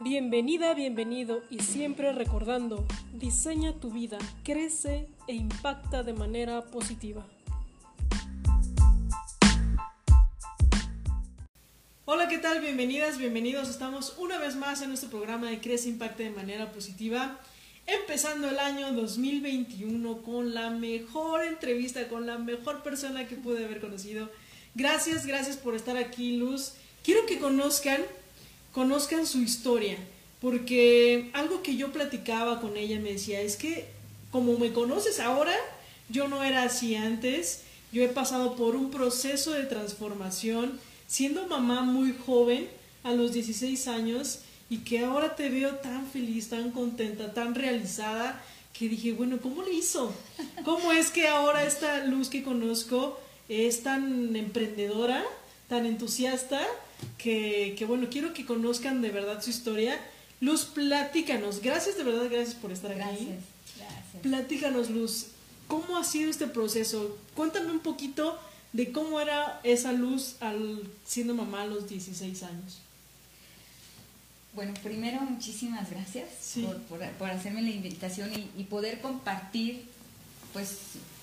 Bienvenida, bienvenido y siempre recordando, diseña tu vida, crece e impacta de manera positiva. Hola, ¿qué tal? Bienvenidas, bienvenidos. Estamos una vez más en nuestro programa de Crece e Impacta de manera positiva. Empezando el año 2021 con la mejor entrevista, con la mejor persona que pude haber conocido. Gracias, gracias por estar aquí, Luz. Quiero que conozcan conozcan su historia, porque algo que yo platicaba con ella me decía, es que como me conoces ahora, yo no era así antes, yo he pasado por un proceso de transformación, siendo mamá muy joven, a los 16 años, y que ahora te veo tan feliz, tan contenta, tan realizada, que dije, bueno, ¿cómo le hizo? ¿Cómo es que ahora esta luz que conozco es tan emprendedora, tan entusiasta? Que, bueno, quiero que conozcan de verdad su historia. Luz, platícanos. Gracias, de verdad, gracias por estar aquí. Gracias, gracias. Platícanos, Luz, ¿cómo ha sido este proceso? Cuéntame un poquito de cómo era esa luz al siendo mamá a los 16 años. Bueno, primero muchísimas gracias por, hacerme la invitación y, y, poder compartir pues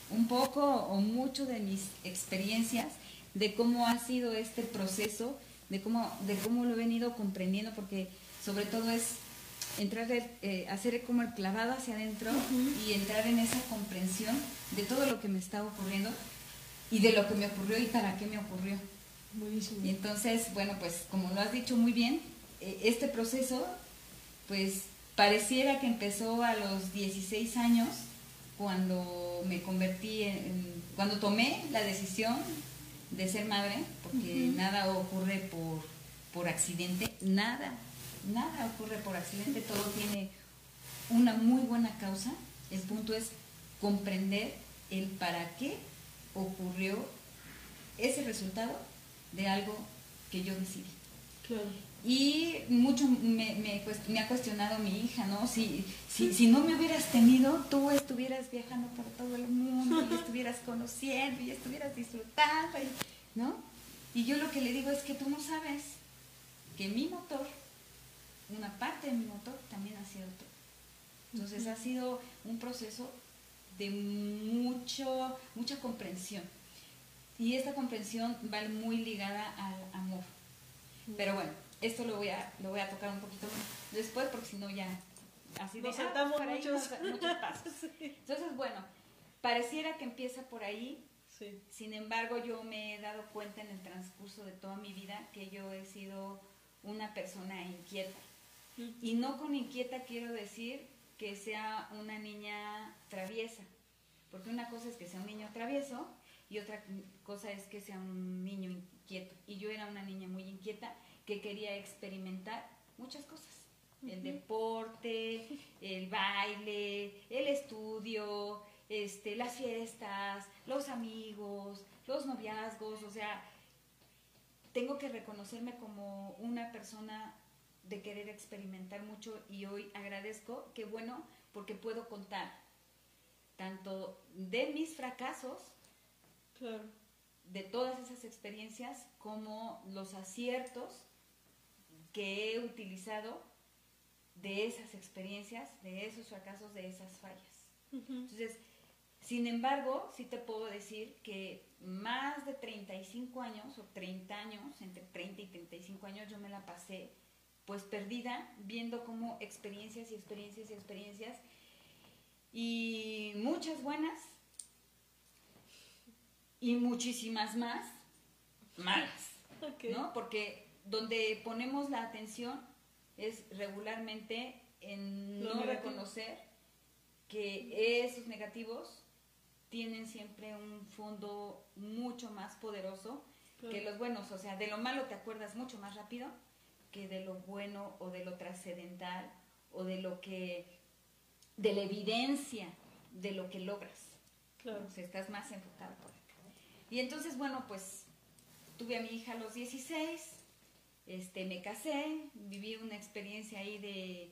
un poco o mucho de mis experiencias de cómo ha sido este proceso de cómo, de cómo lo he venido comprendiendo, porque sobre todo es entrar, eh, hacer como el clavado hacia adentro y entrar en esa comprensión de todo lo que me está ocurriendo y de lo que me ocurrió y para qué me ocurrió. Buenísimo. Y entonces, bueno, pues como lo has dicho muy bien, eh, este proceso, pues pareciera que empezó a los 16 años, cuando me convertí en, cuando tomé la decisión de ser madre, porque nada ocurre por, por accidente, nada, nada ocurre por accidente, todo tiene una muy buena causa. El punto es comprender el para qué ocurrió ese resultado de algo que yo decidí. Y mucho me, me, ha cuestionado mi hija, ¿no? Si, si, si, no me hubieras tenido, tú estuvieras viajando por todo el mundo y estuvieras conociendo y estuvieras disfrutando, ¿no? Y yo lo que le digo es que tú no sabes que mi motor, una parte de mi motor también ha sido tú. Entonces ha sido un proceso de mucho, mucha comprensión. Y esta comprensión va muy ligada al amor. Pero bueno, esto lo voy a, lo voy a tocar un poquito después porque si no ya así nos ah, saltamos muchos. pasos. Entonces, bueno, pareciera que empieza por ahí. Sin embargo, yo me he dado cuenta en el transcurso de toda mi vida que yo he sido una persona inquieta. Y no con inquieta quiero decir que sea una niña traviesa, porque una cosa es que sea un niño travieso y otra cosa es que sea un niño inquieto. Y yo era una niña muy inquieta que quería experimentar muchas cosas. El deporte, el baile, el estudio, este, las fiestas, los amigos, los noviazgos, o sea, tengo que reconocerme como una persona de querer experimentar mucho y hoy agradezco que bueno, porque puedo contar tanto de mis fracasos, de todas esas experiencias, como los aciertos que he utilizado de esas experiencias, de esos fracasos, de esas fallas. Entonces, sin embargo, sí te puedo decir que más de 35 años o 30 años, entre 30 y 35 años, yo me la pasé pues perdida viendo como experiencias y experiencias y experiencias y muchas buenas y muchísimas más malas, ¿no? Porque donde ponemos la atención es regularmente en no reconocer que esos negativos tienen siempre un fondo mucho más poderoso que los buenos. O sea, de lo malo te acuerdas mucho más rápido que de lo bueno o de lo trascendental o de lo que, de la evidencia de lo que logras. Claro. O sea, estás más enfocado por acá. Y entonces, bueno, pues tuve a mi hija a los 16, este, me casé, viví una experiencia ahí de,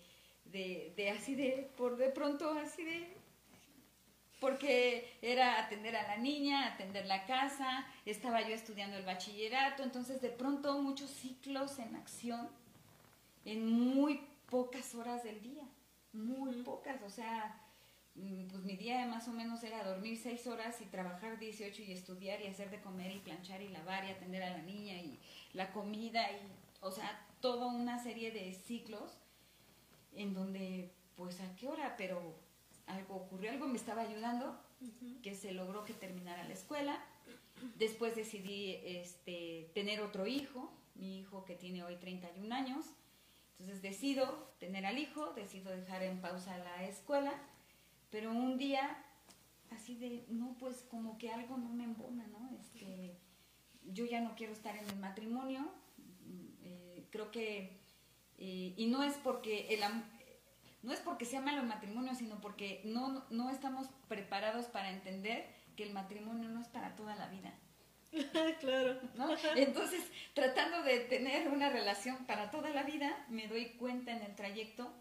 de, así de, por de pronto así de, porque era atender a la niña, atender la casa, estaba yo estudiando el bachillerato, entonces de pronto muchos ciclos en acción, en muy pocas horas del día, muy pocas, o sea, mm, pues mi día más o menos era dormir seis horas y trabajar 18 y estudiar y hacer de comer y planchar y lavar y atender a la niña y la comida y, o sea, toda una serie de ciclos en donde, pues a qué hora, pero algo ocurrió, algo me estaba ayudando, que se logró que terminara la escuela. Después decidí este, tener otro hijo, mi hijo que tiene hoy 31 años. Entonces decido tener al hijo, decido dejar en pausa la escuela, pero un día así de, no, pues como que algo no me embona, ¿no? Este, yo ya no quiero estar en el matrimonio, creo que, eh, y no es porque el, no es porque sea malo el matrimonio, sino porque no, no estamos preparados para entender que el matrimonio no es para toda la vida. claro. Entonces, tratando de tener una relación para toda la vida, me doy cuenta en el trayecto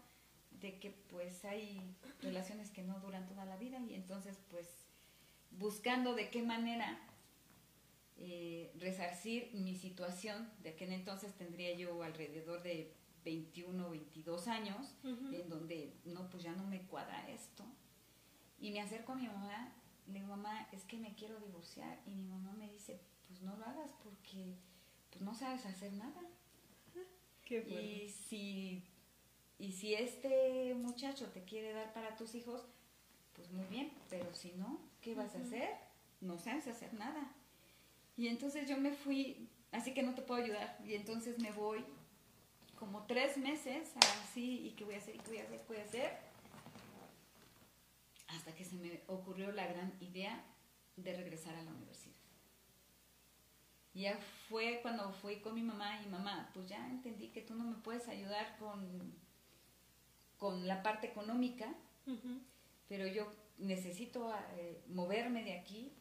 de que pues hay relaciones que no duran toda la vida y entonces pues buscando de qué manera eh, resarcir mi situación, de que en entonces tendría yo alrededor de 21, 22 años, en donde, no, pues ya no me cuadra esto. Y me acerco a mi mamá, le digo, mamá, es que me quiero divorciar. Y mi mamá me dice, pues no lo hagas porque pues no sabes hacer nada. y si y si este muchacho te quiere dar para tus hijos, pues muy bien, pero si no, ¿qué vas a hacer? No sabes hacer nada. Y entonces yo me fui, así que no te puedo ayudar. Y entonces me voy como tres meses así, ¿y qué voy a hacer? ¿Y qué voy a hacer? ¿Qué voy a hacer? Hasta que se me ocurrió la gran idea de regresar a la universidad. Y ya fue cuando fui con mi mamá y mamá, pues ya entendí que tú no me puedes ayudar con, con la parte económica, pero yo necesito eh, moverme de aquí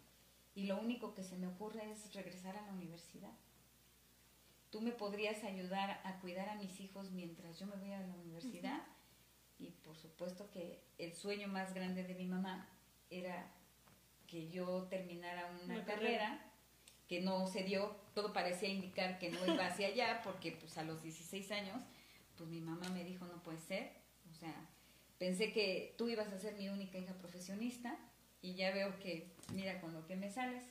y lo único que se me ocurre es regresar a la universidad. Tú me podrías ayudar a cuidar a mis hijos mientras yo me voy a la universidad. Y por supuesto que el sueño más grande de mi mamá era que yo terminara una, carrera, que no se dio, todo parecía indicar que no iba hacia allá, porque pues a los 16 años, pues mi mamá me dijo, no puede ser, o sea, pensé que tú ibas a ser mi única hija profesionista, y ya veo que, mira, con lo que me sales,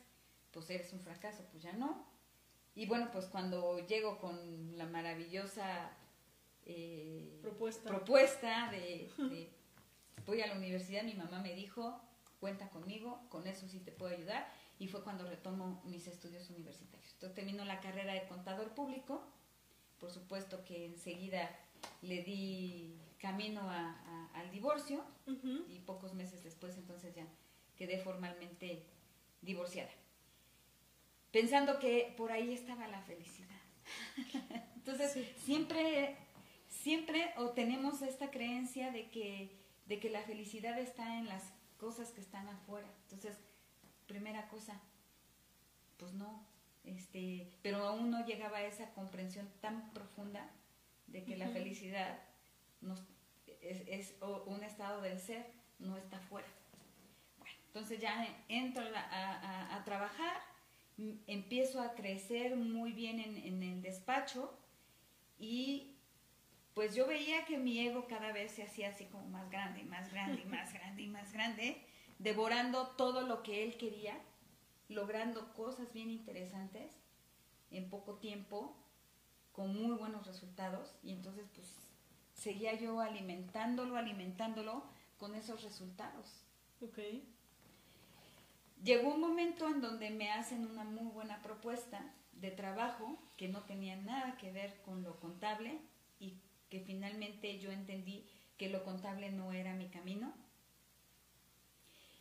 pues eres un fracaso, pues ya no, y bueno, pues cuando llego con la maravillosa eh, propuesta, de, voy a la universidad, mi mamá me dijo, cuenta conmigo, con eso sí te puedo ayudar. Y fue cuando retomo mis estudios universitarios. Entonces termino la carrera de contador público. Por supuesto que enseguida le di camino al divorcio y pocos meses después entonces ya quedé formalmente divorciada pensando que por ahí estaba la felicidad. Entonces, siempre, siempre o tenemos esta creencia de que, de que la felicidad está en las cosas que están afuera. Entonces, primera cosa, pues no, este, pero aún no llegaba a esa comprensión tan profunda de que la felicidad es, un estado del ser, no está afuera. Entonces ya entro a trabajar empiezo a crecer muy bien en, el despacho y pues yo veía que mi ego cada vez se hacía así como más grande, más grande, más grande y más grande, devorando todo lo que él quería, logrando cosas bien interesantes en poco tiempo, con muy buenos resultados, y entonces pues seguía yo alimentándolo, alimentándolo con esos resultados. Okay llegó un momento en donde me hacen una muy buena propuesta de trabajo que no tenía nada que ver con lo contable y que finalmente yo entendí que lo contable no era mi camino.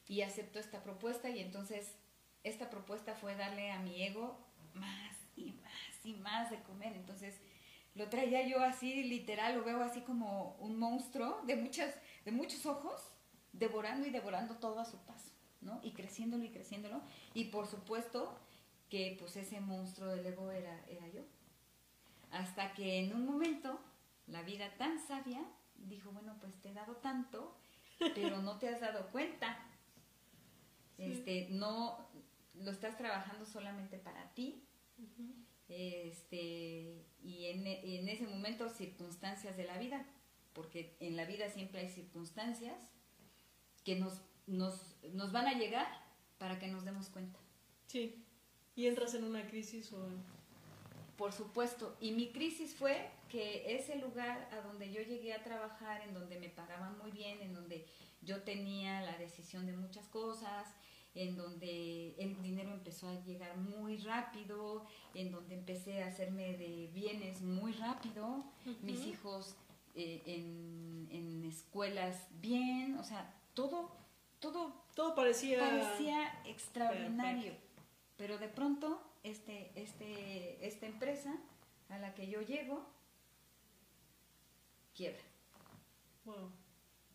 Y acepto esta propuesta y entonces esta propuesta fue darle a mi ego más y más y más de comer. Entonces lo traía yo así literal lo veo así como un monstruo de muchas de muchos ojos devorando y devorando todo a su paso ¿no? Y creciéndolo y creciéndolo. Y por supuesto que pues ese monstruo del ego era, era yo. Hasta que en un momento la vida tan sabia dijo, bueno, pues te he dado tanto, pero no te has dado cuenta. Este, no lo estás trabajando solamente para ti. Este, y en, en ese momento circunstancias de la vida porque en la vida siempre hay circunstancias que nos, nos, nos van a llegar para que nos demos cuenta. Sí. ¿Y entras en una crisis o...? Por supuesto. Y mi crisis fue que ese lugar a donde yo llegué a trabajar, en donde me pagaban muy bien, en donde yo tenía la decisión de muchas cosas, en donde el dinero empezó a llegar muy rápido, en donde empecé a hacerme de bienes muy rápido, mis hijos eh, en, en, escuelas bien, o sea, todo, todo, todo parecía, parecía extraordinario. Pero de pronto, este, este, esta empresa a la que yo llego, quiebra.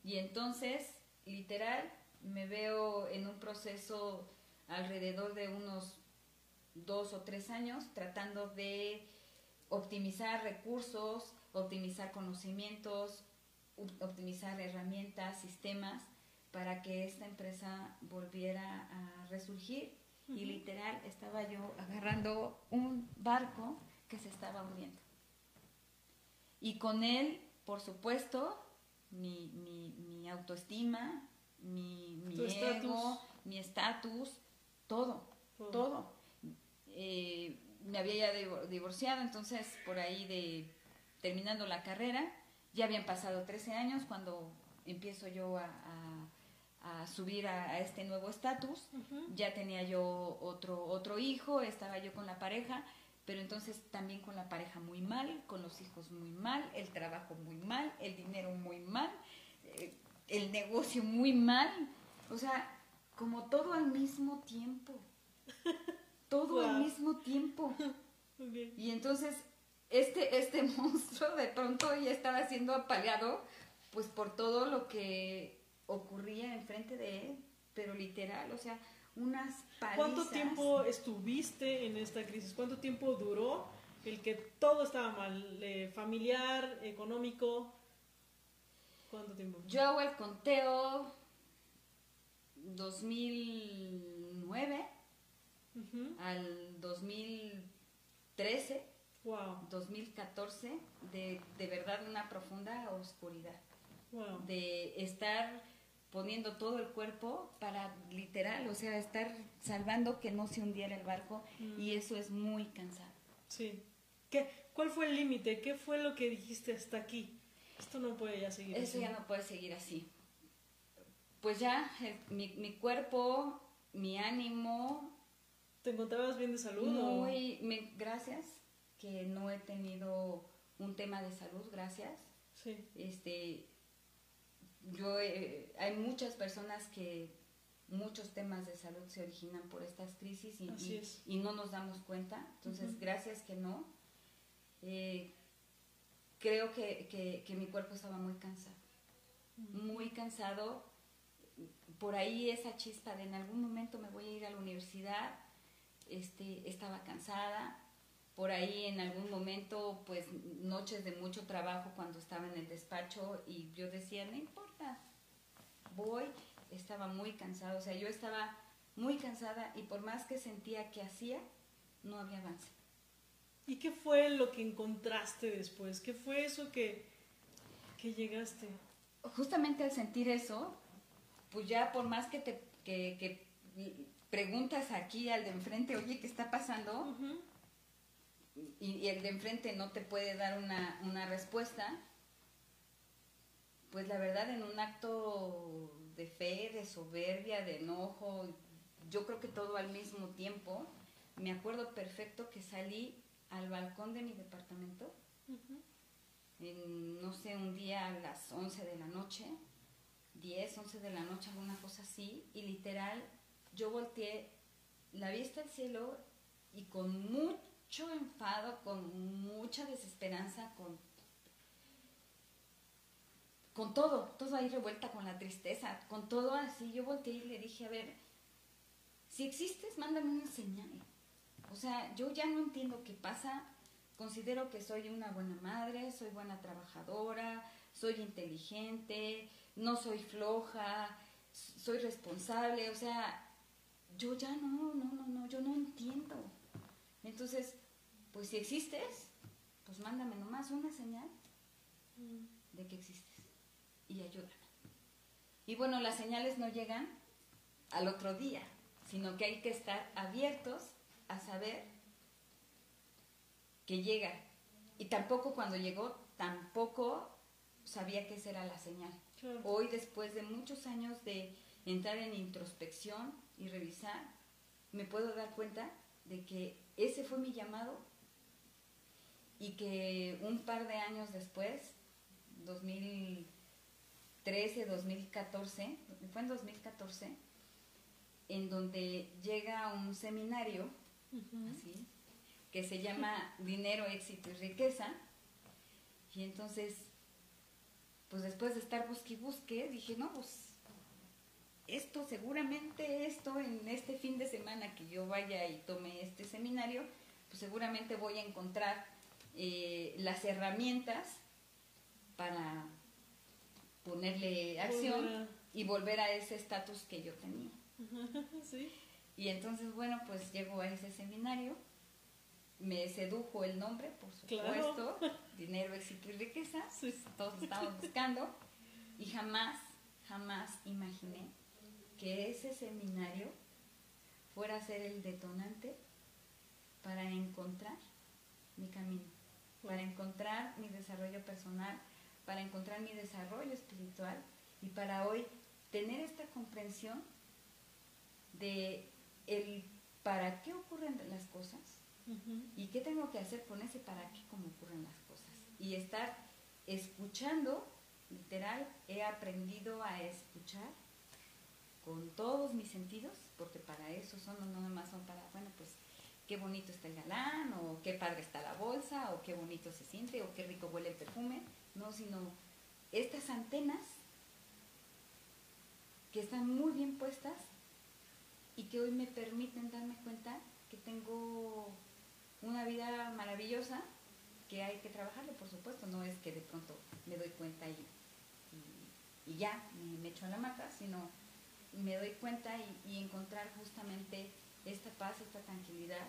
Y entonces, literal, me veo en un proceso alrededor de unos dos o tres años tratando de optimizar recursos, optimizar conocimientos, optimizar herramientas, sistemas para que esta empresa volviera a resurgir. Y literal estaba yo agarrando un barco que se estaba hundiendo. Y con él, por supuesto, mi, mi autoestima, mi, mi ego, mi estatus, todo, todo. Eh, me había ya divorciado, entonces por ahí de terminando la carrera, ya habían pasado 13 años cuando empiezo yo a, subir a, este nuevo estatus, ya tenía yo otro, otro hijo, estaba yo con la pareja, pero entonces también con la pareja muy mal, con los hijos muy mal, el trabajo muy mal, el dinero muy mal, eh, el negocio muy mal, o sea, como todo al mismo tiempo, todo al mismo tiempo. Y entonces este, este monstruo de pronto ya estaba siendo apagado, pues por todo lo que ocurría enfrente de él, pero literal, o sea, unas palizas. ¿Cuánto tiempo estuviste en esta crisis? ¿Cuánto tiempo duró el que todo estaba mal? Eh, familiar, económico, ¿Cuánto tiempo? Yo hago el conteo 2009 al 2013, wow. 2014, de, de verdad una profunda oscuridad. De estar poniendo todo el cuerpo para literal, o sea, estar salvando que no se hundiera el barco mm. y eso es muy cansado. Sí. ¿Qué, ¿Cuál fue el límite? ¿Qué fue lo que dijiste hasta aquí? Esto no puede ya seguir Eso ya no puede seguir así. Pues ya, eh, mi, mi cuerpo, mi ánimo. ¿Te encontrabas bien de salud? Muy, me, gracias, que no he tenido un tema de salud, gracias. Sí. Este, yo, eh, hay muchas personas que muchos temas de salud se originan por estas crisis y, y, no nos damos cuenta. Entonces, gracias que no. Eh, creo que, mi cuerpo estaba muy cansado, muy cansado. Por ahí esa chispa de en algún momento me voy a ir a la universidad, este, estaba cansada. Por ahí en algún momento, pues noches de mucho trabajo cuando estaba en el despacho y yo decía, no importa, voy, estaba muy cansado, o sea, yo estaba muy cansada y por más que sentía que hacía, no había avance. ¿Y qué fue lo que encontraste después? ¿Qué fue eso que, que llegaste? Justamente al sentir eso, pues ya por más que te que, preguntas aquí al de enfrente, oye, ¿qué está pasando? Y, el de enfrente no te puede dar una, una respuesta, pues la verdad en un acto de fe, de soberbia, de enojo, yo creo que todo al mismo tiempo, me acuerdo perfecto que salí al balcón de mi departamento, en, no sé, un día a las 11 de la noche, 10, 11 de la noche, alguna cosa así, y literal, yo volteé la vista al cielo y con mucho enfado, con mucha desesperanza, con, con todo, todo ahí revuelta con la tristeza, con todo así, yo volteé y le dije, a ver, si existes, mándame una señal. O sea, yo ya no entiendo qué pasa. Considero que soy una buena madre, soy buena trabajadora, soy inteligente, no soy floja, soy responsable. O sea, yo ya no, no, no, no, yo no entiendo. Entonces, pues si existes, pues mándame nomás una señal. de que existes y ayúdame. Y bueno, las señales no llegan al otro día, sino que hay que estar abiertos a saber que llega. Y tampoco cuando llegó, tampoco sabía que esa era la señal. Hoy, después de muchos años de entrar en introspección y revisar, me puedo dar cuenta de que ese fue mi llamado y que un par de años después, 2013, 2014, fue en 2014, en donde llega un seminario, así, que se llama Dinero, Éxito y Riqueza, y entonces, pues después de estar busque y busque, dije, no, pues esto, seguramente esto, en este fin de semana que yo vaya y tome este seminario, pues seguramente voy a encontrar eh, las herramientas para ponerle acción y volver a ese estatus que yo tenía. Y entonces, bueno, pues llego a ese seminario, me sedujo el nombre, por supuesto, dinero, éxito y riqueza, todos estamos buscando, y jamás, jamás imaginé que ese seminario fuera a ser el detonante para encontrar mi camino, para encontrar mi desarrollo personal, para encontrar mi desarrollo espiritual y para hoy tener esta comprensión de el para qué ocurren las cosas y qué tengo que hacer con ese para qué como ocurren las cosas. Y estar escuchando literal he aprendido a escuchar con todos mis sentidos, porque para eso son, no nada más son para, bueno, pues qué bonito está el galán, o qué padre está la bolsa, o qué bonito se siente, o qué rico huele el perfume, no, sino estas antenas que están muy bien puestas y que hoy me permiten darme cuenta que tengo una vida maravillosa que hay que trabajarle, por supuesto, no es que de pronto me doy cuenta y, y, ya me, echo a la mata, sino me doy cuenta y, encontrar justamente esta paz, esta tranquilidad.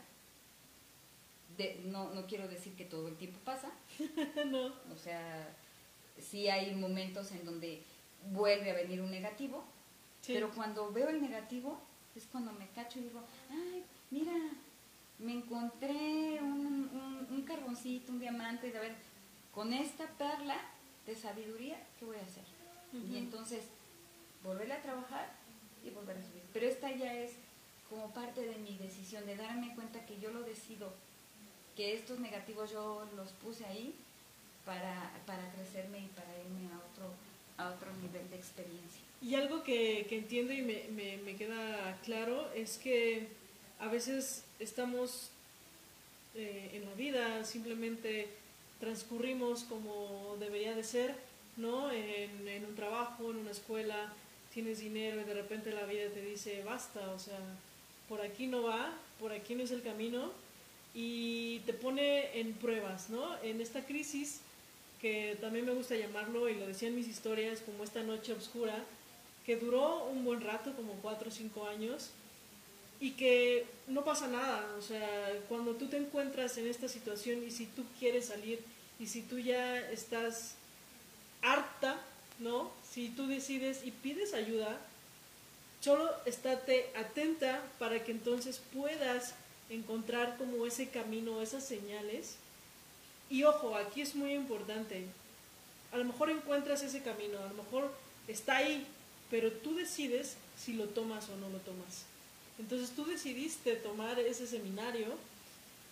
De, no, no quiero decir que todo el tiempo pasa. no. O sea, sí hay momentos en donde vuelve a venir un negativo, pero cuando veo el negativo es cuando me cacho y digo, ay, mira, me encontré un, un, carboncito, un diamante, y a ver, con esta perla de sabiduría, ¿qué voy a hacer? Y entonces, volverle a trabajar y volver a subir. Pero esta ya es como parte de mi decisión, de darme cuenta que yo lo decido, que estos negativos yo los puse ahí para, para crecerme y para irme a otro, a otro nivel de experiencia. Y algo que, que entiendo y me, me, queda claro es que a veces estamos eh, en la vida, simplemente transcurrimos como debería de ser, ¿no? En un trabajo, en una escuela, tienes dinero y de repente la vida te dice, basta, o sea, por aquí no va, por aquí no es el camino, y te pone en pruebas, ¿no? En esta crisis, que también me gusta llamarlo, y lo decía en mis historias, como esta noche oscura, que duró un buen rato, como cuatro o cinco años, y que no pasa nada, o sea, cuando tú te encuentras en esta situación y si tú quieres salir y si tú ya estás harta, ¿no? si tú decides y pides ayuda, solo estate atenta para que entonces puedas encontrar como ese camino, esas señales. Y ojo, aquí es muy importante. A lo mejor encuentras ese camino, a lo mejor está ahí, pero tú decides si lo tomas o no lo tomas. Entonces tú decidiste tomar ese seminario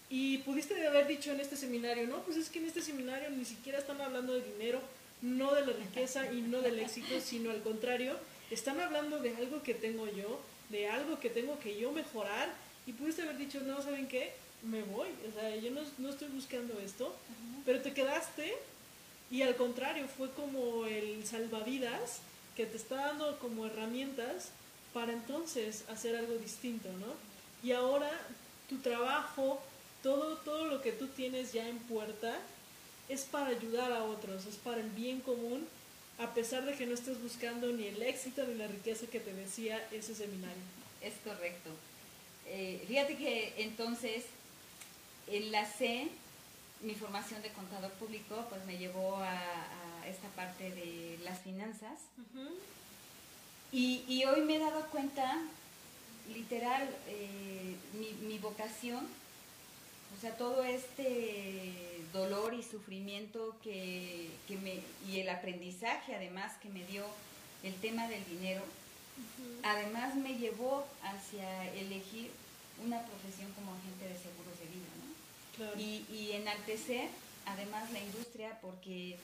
y pudiste haber dicho en este seminario, no, pues es que en este seminario ni siquiera están hablando de dinero, no de la riqueza y no del éxito, sino al contrario, están hablando de algo que tengo yo, de algo que tengo que yo mejorar y pudiste haber dicho, no, ¿saben qué? Me voy, o sea, yo no, estoy buscando esto, pero te quedaste y al contrario, fue como el salvavidas que te está dando como herramientas para entonces hacer algo distinto, ¿no? Y ahora tu trabajo, todo, todo lo que tú tienes ya en puerta, es para ayudar a otros, es para el bien común, a pesar de que no estés buscando ni el éxito ni la riqueza que te decía ese seminario. Es correcto. Eh, fíjate que entonces enlacé mi formación de contador público, pues me llevó a, esta parte de las finanzas. y, y, hoy me he dado cuenta, literal, eh, mi, mi vocación, o sea, todo este dolor y sufrimiento que, que me, y el aprendizaje además que me dio el tema del dinero, además me llevó hacia elegir una profesión como agente de seguros de vida, ¿no? Y, y enaltecer además la industria porque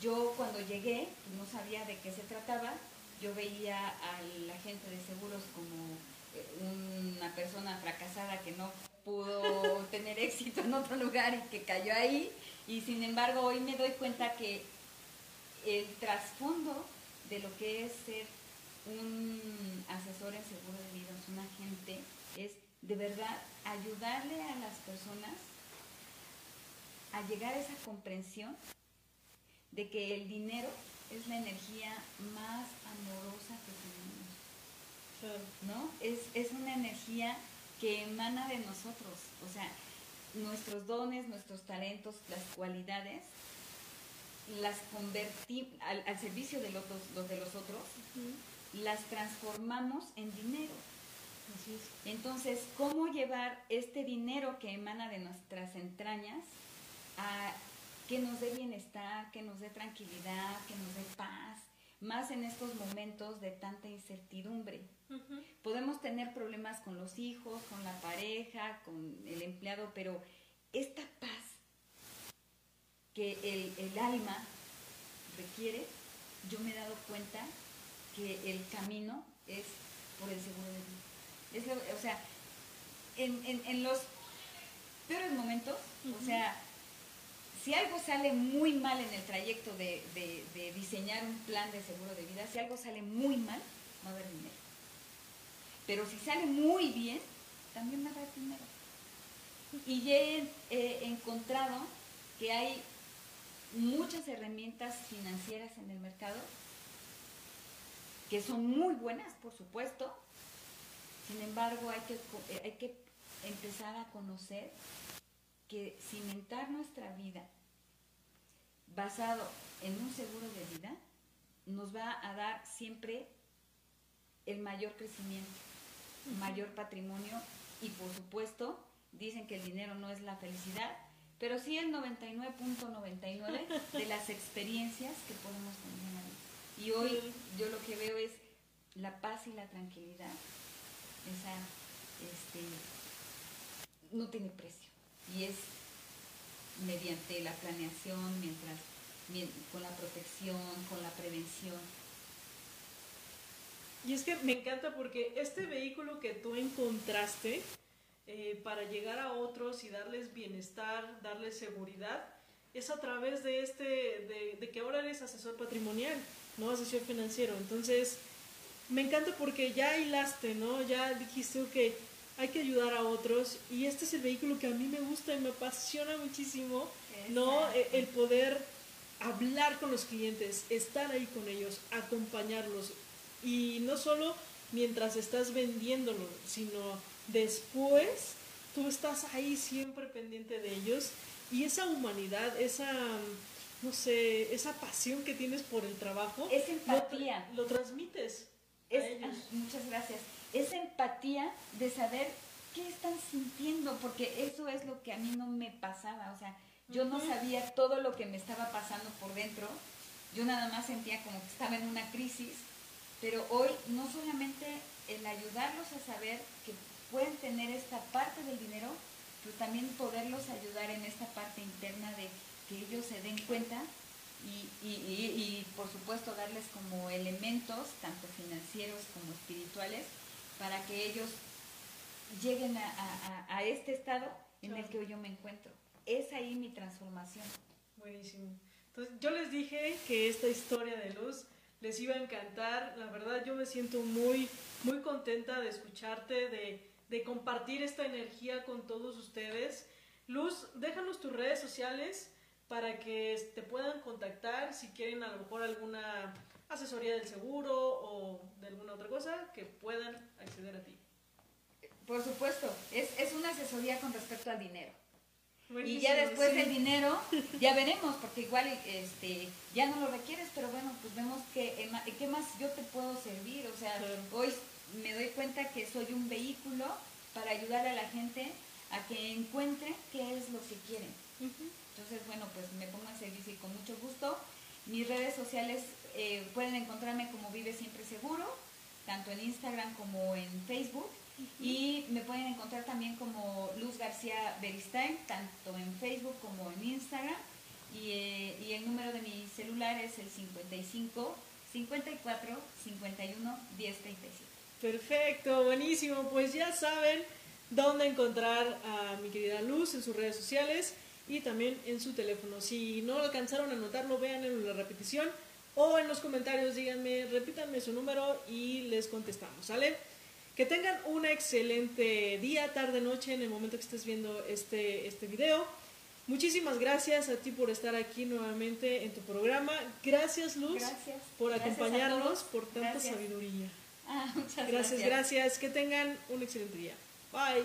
yo cuando llegué pues, no sabía de qué se trataba, yo veía al agente de seguros como eh, una persona fracasada que no pudo tener éxito en otro lugar y que cayó ahí. Y sin embargo hoy me doy cuenta que el trasfondo de lo que es ser un asesor en seguro de vida, un agente, es de verdad ayudarle a las personas a llegar a esa comprensión de que el dinero es la energía más amorosa que tenemos. ¿No? Es, es una energía que emana de nosotros. O sea, nuestros dones, nuestros talentos, las cualidades, las convertimos al, servicio de los, de los otros, las transformamos en dinero. Entonces, ¿cómo llevar este dinero que emana de nuestras entrañas a que nos dé bienestar, que nos dé tranquilidad, que nos dé paz, más en estos momentos de tanta incertidumbre. Podemos tener problemas con los hijos, con la pareja, con el empleado, pero esta paz que el, alma requiere, yo me he dado cuenta que el camino es por el seguro de vida. o sea, en, los peores momentos, o sea, si algo sale muy mal en el trayecto de, diseñar un plan de seguro de vida, si algo sale muy mal, va a haber dinero. Pero si sale muy bien, también va a haber dinero. Y he, encontrado que hay muchas herramientas financieras en el mercado que son muy buenas, por supuesto. Sin embargo, hay que, hay que empezar a conocer que cimentar nuestra vida basado en un seguro de vida nos va a dar siempre el mayor crecimiento, mayor patrimonio y por supuesto dicen que el dinero no es la felicidad, pero sí el 99.99 de las experiencias que podemos tener Y hoy yo lo que veo es la paz y la tranquilidad. Esa, este, no tiene precio y es mediante la planeación, mientras con la protección, con la prevención. Y es que me encanta porque este vehículo que tú encontraste eh, para llegar a otros y darles bienestar, darles seguridad, es a través de este, de, de que ahora eres asesor patrimonial, no asesor financiero. Entonces, me encanta porque ya hilaste, ¿no? Ya dijiste, que hay que ayudar a otros y este es el vehículo que a mí me gusta y me apasiona muchísimo, ¿no? E, el poder hablar con los clientes, estar ahí con ellos, acompañarlos y no solo mientras estás vendiéndolo, sino después tú estás ahí siempre pendiente de ellos y esa humanidad, esa no sé, esa pasión que tienes por el trabajo, es empatía. Lo, transmites. muchas gracias. Esa empatía de saber qué están sintiendo, porque eso es lo que a mí no me pasaba, o sea, yo no sabía todo lo que me estaba pasando por dentro, yo nada más sentía como que estaba en una crisis, pero hoy no solamente el ayudarlos a saber que pueden tener esta parte del dinero, pero también poderlos ayudar en esta parte interna de que ellos se den cuenta y, y, y, por supuesto darles como elementos, tanto financieros como espirituales, para que ellos lleguen a, este estado en el que hoy yo me encuentro. Es ahí mi transformación. Buenísimo. Entonces, yo les dije que esta historia de luz les iba a encantar. La verdad, yo me siento muy, muy contenta de escucharte, de, de compartir esta energía con todos ustedes. Luz, déjanos tus redes sociales para que te puedan contactar si quieren a lo mejor alguna asesoría del seguro o de alguna otra cosa que puedan acceder a ti. Por supuesto, es, una asesoría con respecto al dinero. y ya después el dinero, ya veremos, porque igual este ya no lo requieres, pero bueno, pues vemos que qué más yo te puedo servir. O sea, hoy me doy cuenta que soy un vehículo para ayudar a la gente a que encuentre qué es lo que quieren. Entonces, bueno, pues me pongo a servicio y con mucho gusto. Mis redes sociales eh, pueden encontrarme como Vive Siempre Seguro, tanto en Instagram como en Facebook. Y me pueden encontrar también como Luz García Beristain, tanto en Facebook como en Instagram. Y, eh, y, el número de mi celular es el 55 54 51 10 37. Perfecto, buenísimo. Pues ya saben dónde encontrar a mi querida Luz en sus redes sociales y también en su teléfono. Si no alcanzaron a notarlo, vean en la repetición o en los comentarios, díganme, repítanme su número y les contestamos, ¿sale? Que tengan un excelente día, tarde, noche en el momento que estés viendo este, este video. Muchísimas gracias a ti por estar aquí nuevamente en tu programa. Gracias Luz por acompañarnos, por tanta sabiduría. Ah, muchas gracias, gracias. Que tengan un excelente día. Bye.